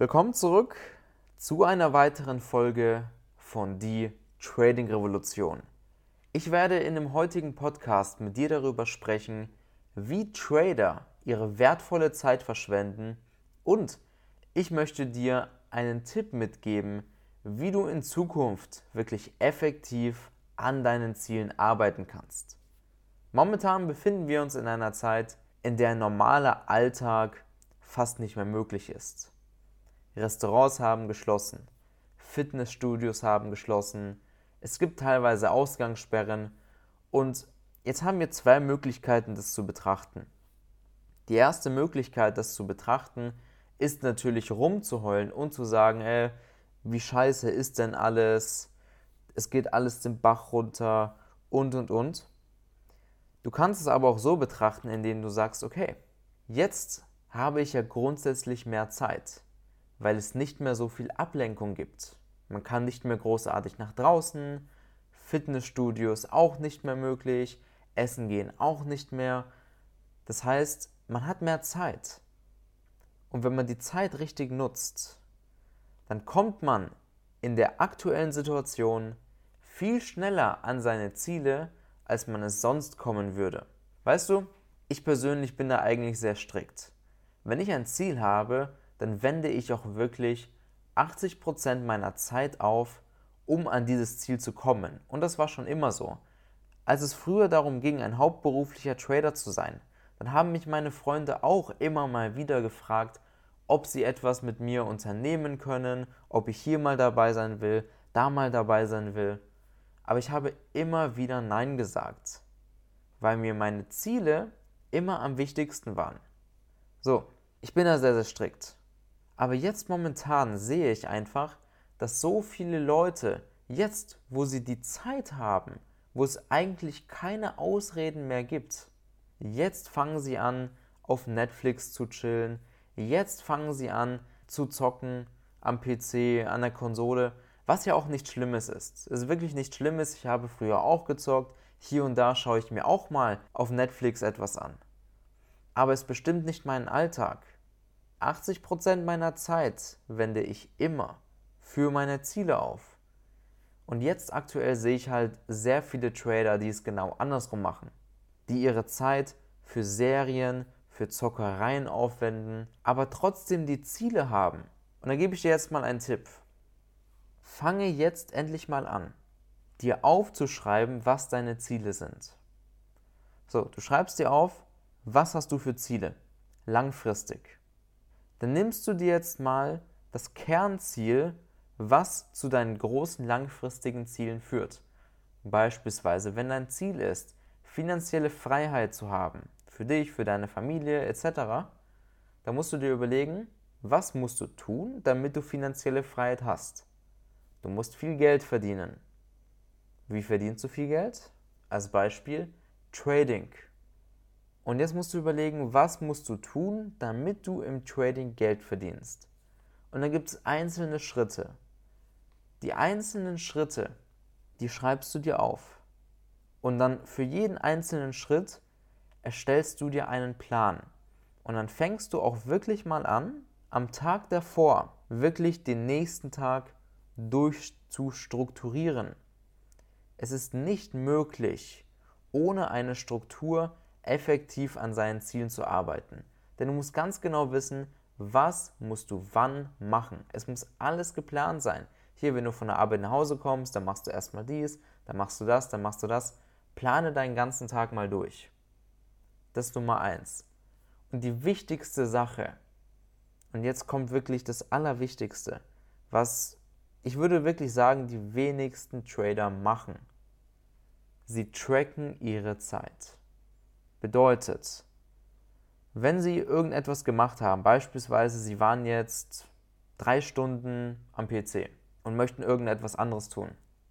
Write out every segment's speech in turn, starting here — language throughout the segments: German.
Willkommen zurück zu einer weiteren Folge von Die Trading Revolution. Ich werde in dem heutigen Podcast mit dir darüber sprechen, wie Trader ihre wertvolle Zeit verschwenden und ich möchte dir einen Tipp mitgeben, wie du in Zukunft wirklich effektiv an deinen Zielen arbeiten kannst. Momentan befinden wir uns in einer Zeit, in der normaler Alltag fast nicht mehr möglich ist. Restaurants haben geschlossen, Fitnessstudios haben geschlossen, es gibt teilweise Ausgangssperren und jetzt haben wir zwei Möglichkeiten, das zu betrachten. Die erste Möglichkeit, das zu betrachten, ist natürlich rumzuheulen und zu sagen, ey, wie scheiße ist denn alles, es geht alles den Bach runter und und und. Du kannst es aber auch so betrachten, indem du sagst, okay, jetzt habe ich ja grundsätzlich mehr Zeit, weil es nicht mehr so viel Ablenkung gibt. Man kann nicht mehr großartig nach draußen, Fitnessstudios auch nicht mehr möglich, Essen gehen auch nicht mehr. Das heißt, man hat mehr Zeit. Und wenn man die Zeit richtig nutzt, dann kommt man in der aktuellen Situation viel schneller an seine Ziele, als man es sonst kommen würde. Weißt du, ich persönlich bin da eigentlich sehr strikt. Wenn ich ein Ziel habe, dann wende ich auch wirklich 80% meiner Zeit auf, um an dieses Ziel zu kommen. Und das war schon immer so. Als es früher darum ging, ein hauptberuflicher Trader zu sein, dann haben mich meine Freunde auch immer mal wieder gefragt, ob sie etwas mit mir unternehmen können, ob ich hier mal dabei sein will, da mal dabei sein will. Aber ich habe immer wieder Nein gesagt, weil mir meine Ziele immer am wichtigsten waren. So, ich bin da sehr, sehr strikt. Aber jetzt momentan sehe ich einfach, dass so viele Leute jetzt, wo sie die Zeit haben, wo es eigentlich keine Ausreden mehr gibt, jetzt fangen sie an, auf Netflix zu chillen, Jetzt fangen sie an zu zocken am PC, an der Konsole, was ja auch nichts Schlimmes ist. Es ist wirklich nichts Schlimmes. Ich habe früher auch gezockt. Hier und da schaue ich mir auch mal auf Netflix etwas an. Aber es bestimmt nicht meinen Alltag. 80% meiner Zeit wende ich immer für meine Ziele auf. Und jetzt aktuell sehe ich halt sehr viele Trader, die es genau andersrum machen. Die ihre Zeit für Serien, für Zockereien aufwenden, aber trotzdem die Ziele haben. Und da gebe ich dir jetzt mal einen Tipp. Fange jetzt endlich mal an, dir aufzuschreiben, was deine Ziele sind. So, du schreibst dir auf, was hast du für Ziele? Langfristig. Dann nimmst du dir jetzt mal das Kernziel, was zu deinen großen langfristigen Zielen führt. Beispielsweise, wenn dein Ziel ist, finanzielle Freiheit zu haben, für dich, für deine Familie etc., da musst du dir überlegen, was musst du tun, damit du finanzielle Freiheit hast. Du musst viel Geld verdienen. Wie verdienst du viel Geld? Als Beispiel Trading. Und jetzt musst du überlegen, was musst du tun, damit du im Trading Geld verdienst. Und dann gibt es einzelne Schritte. Die einzelnen Schritte, die schreibst du dir auf. Und dann für jeden einzelnen Schritt erstellst du dir einen Plan. Und dann fängst du auch wirklich mal an, am Tag davor wirklich den nächsten Tag durchzustrukturieren. Es ist nicht möglich, ohne eine Struktur effektiv an seinen Zielen zu arbeiten. Denn du musst ganz genau wissen, was musst du wann machen. Es muss alles geplant sein. Hier, wenn du von der Arbeit nach Hause kommst, dann machst du erstmal dies, dann machst du das, dann machst du das. Plane deinen ganzen Tag mal durch. Das ist Nummer eins. Und die wichtigste Sache, und jetzt kommt wirklich das Allerwichtigste, was ich würde wirklich sagen, die wenigsten Trader machen. Sie tracken ihre Zeit. Bedeutet, wenn Sie irgendetwas gemacht haben, beispielsweise Sie waren jetzt drei Stunden am PC und möchten irgendetwas anderes tun,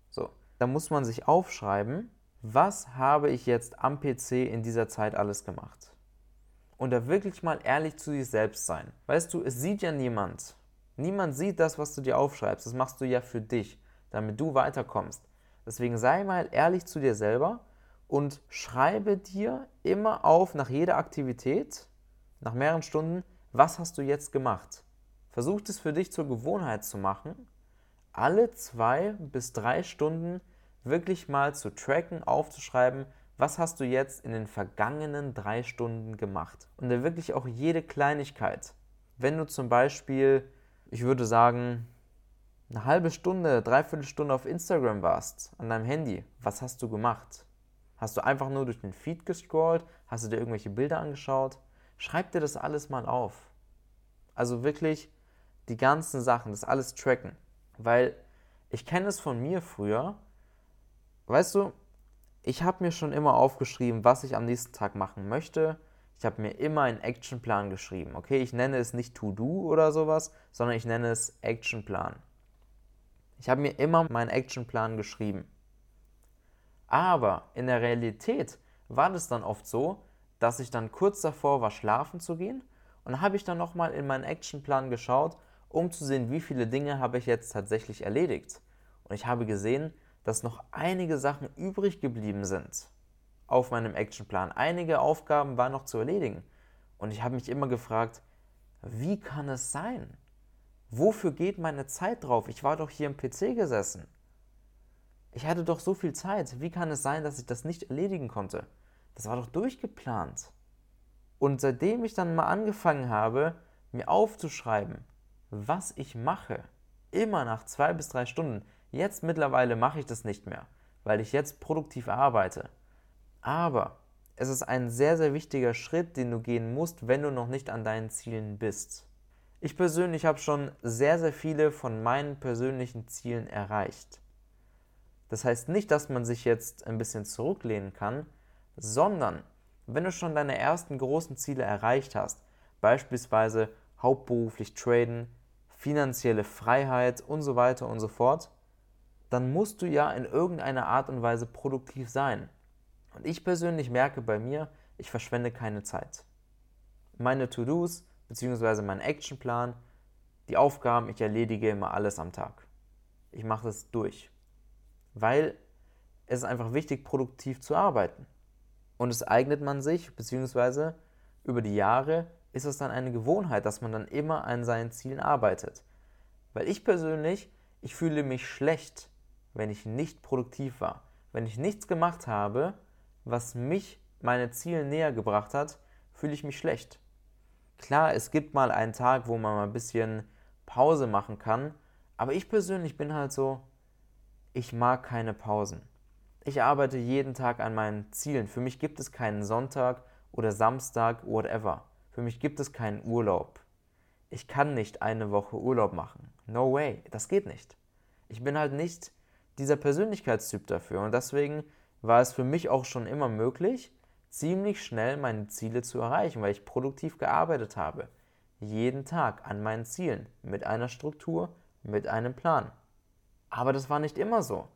so, dann muss man sich aufschreiben, was habe ich jetzt am PC in dieser Zeit alles gemacht? Und da wirklich mal ehrlich zu dir selbst sein. Weißt du, es sieht ja niemand. Niemand sieht das, was du dir aufschreibst. Das machst du ja für dich, damit du weiterkommst. Deswegen sei mal ehrlich zu dir selber und schreibe dir immer auf nach jeder Aktivität, nach mehreren Stunden, was hast du jetzt gemacht? versuch es für dich zur Gewohnheit zu machen, alle zwei bis drei Stunden wirklich mal zu tracken, aufzuschreiben, was hast du jetzt in den vergangenen drei Stunden gemacht. Und dann wirklich auch jede Kleinigkeit. Wenn du zum Beispiel, ich würde sagen, eine halbe Stunde, dreiviertel Stunde auf Instagram warst, an deinem Handy, was hast du gemacht? Hast du einfach nur durch den Feed gescrollt? Hast du dir irgendwelche Bilder angeschaut? Schreib dir das alles mal auf. Also wirklich die ganzen Sachen, das alles tracken. Weil ich kenne es von mir früher. Weißt du, ich habe mir schon immer aufgeschrieben, was ich am nächsten Tag machen möchte. Ich habe mir immer einen Actionplan geschrieben. Okay, ich nenne es nicht To-Do oder sowas, sondern ich nenne es Actionplan. Ich habe mir immer meinen Actionplan geschrieben. Aber in der Realität war das dann oft so, dass ich dann kurz davor war, schlafen zu gehen. Und habe ich dann nochmal in meinen Actionplan geschaut, um zu sehen, wie viele Dinge habe ich jetzt tatsächlich erledigt. Und ich habe gesehen, dass noch einige Sachen übrig geblieben sind auf meinem Actionplan. Einige Aufgaben waren noch zu erledigen. Und ich habe mich immer gefragt, wie kann es sein? Wofür geht meine Zeit drauf? Ich war doch hier im PC gesessen. Ich hatte doch so viel Zeit. Wie kann es sein, dass ich das nicht erledigen konnte? Das war doch durchgeplant. Und seitdem ich dann mal angefangen habe, mir aufzuschreiben, was ich mache, immer nach zwei bis drei Stunden, jetzt mittlerweile mache ich das nicht mehr, weil ich jetzt produktiv arbeite. Aber es ist ein sehr, sehr wichtiger Schritt, den du gehen musst, wenn du noch nicht an deinen Zielen bist. Ich persönlich habe schon sehr, sehr viele von meinen persönlichen Zielen erreicht. Das heißt nicht, dass man sich jetzt ein bisschen zurücklehnen kann, sondern wenn du schon deine ersten großen Ziele erreicht hast, beispielsweise hauptberuflich traden, finanzielle Freiheit und so weiter und so fort, dann musst du ja in irgendeiner Art und Weise produktiv sein. Und ich persönlich merke bei mir, ich verschwende keine Zeit. Meine To-Dos bzw. mein Actionplan, die Aufgaben, ich erledige immer alles am Tag. Ich mache es durch weil es ist einfach wichtig, produktiv zu arbeiten. Und es eignet man sich, beziehungsweise über die Jahre ist es dann eine Gewohnheit, dass man dann immer an seinen Zielen arbeitet. Weil ich persönlich, ich fühle mich schlecht, wenn ich nicht produktiv war. Wenn ich nichts gemacht habe, was mich meine Ziele näher gebracht hat, fühle ich mich schlecht. Klar, es gibt mal einen Tag, wo man mal ein bisschen Pause machen kann, aber ich persönlich bin halt so, ich mag keine Pausen. Ich arbeite jeden Tag an meinen Zielen. Für mich gibt es keinen Sonntag oder Samstag, whatever. Für mich gibt es keinen Urlaub. Ich kann nicht eine Woche Urlaub machen. No way, das geht nicht. Ich bin halt nicht dieser Persönlichkeitstyp dafür und deswegen war es für mich auch schon immer möglich, ziemlich schnell meine Ziele zu erreichen, weil ich produktiv gearbeitet habe. Jeden Tag an meinen Zielen, mit einer Struktur, mit einem Plan. Aber das war nicht immer so.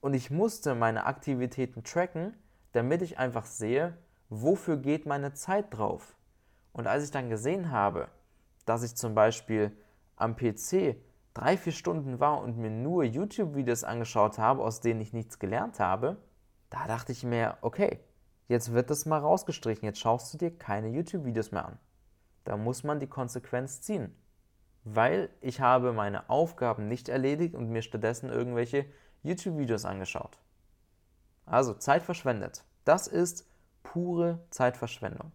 Und ich musste meine Aktivitäten tracken, damit ich einfach sehe, wofür geht meine Zeit drauf. Und als ich dann gesehen habe, dass ich zum Beispiel am PC drei, vier Stunden war und mir nur YouTube-Videos angeschaut habe, aus denen ich nichts gelernt habe, da dachte ich mir, okay, jetzt wird das mal rausgestrichen, jetzt schaust du dir keine YouTube-Videos mehr an. Da muss man die Konsequenz ziehen weil ich habe meine Aufgaben nicht erledigt und mir stattdessen irgendwelche YouTube-Videos angeschaut. Also Zeit verschwendet. Das ist pure Zeitverschwendung.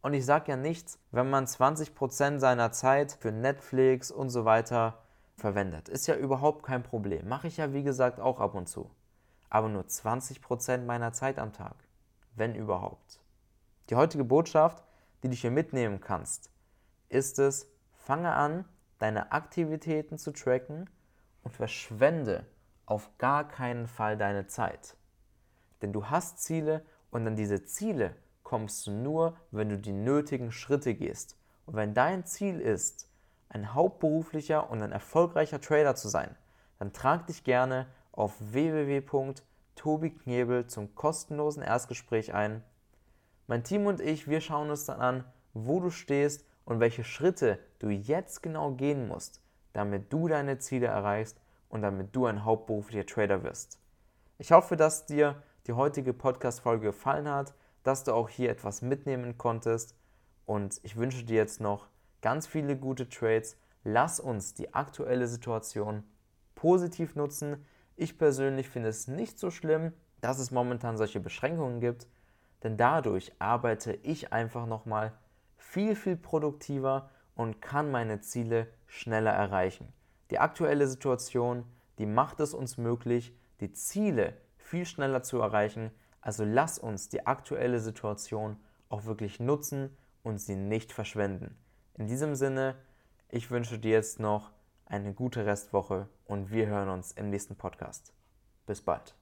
Und ich sage ja nichts, wenn man 20% seiner Zeit für Netflix und so weiter verwendet. Ist ja überhaupt kein Problem. Mache ich ja wie gesagt auch ab und zu. Aber nur 20% meiner Zeit am Tag. Wenn überhaupt. Die heutige Botschaft, die du hier mitnehmen kannst, ist es, fange an, deine Aktivitäten zu tracken und verschwende auf gar keinen Fall deine Zeit. Denn du hast Ziele und an diese Ziele kommst du nur, wenn du die nötigen Schritte gehst. Und wenn dein Ziel ist, ein hauptberuflicher und ein erfolgreicher Trader zu sein, dann trag dich gerne auf www.tobiknebel zum kostenlosen Erstgespräch ein. Mein Team und ich, wir schauen uns dann an, wo du stehst und welche Schritte du jetzt genau gehen musst, damit du deine Ziele erreichst und damit du ein hauptberuflicher Trader wirst. Ich hoffe, dass dir die heutige Podcast-Folge gefallen hat, dass du auch hier etwas mitnehmen konntest und ich wünsche dir jetzt noch ganz viele gute Trades, lass uns die aktuelle Situation positiv nutzen. Ich persönlich finde es nicht so schlimm, dass es momentan solche Beschränkungen gibt, denn dadurch arbeite ich einfach nochmal viel, viel produktiver und kann meine Ziele schneller erreichen. Die aktuelle Situation, die macht es uns möglich, die Ziele viel schneller zu erreichen. Also lass uns die aktuelle Situation auch wirklich nutzen und sie nicht verschwenden. In diesem Sinne, ich wünsche dir jetzt noch eine gute Restwoche und wir hören uns im nächsten Podcast. Bis bald.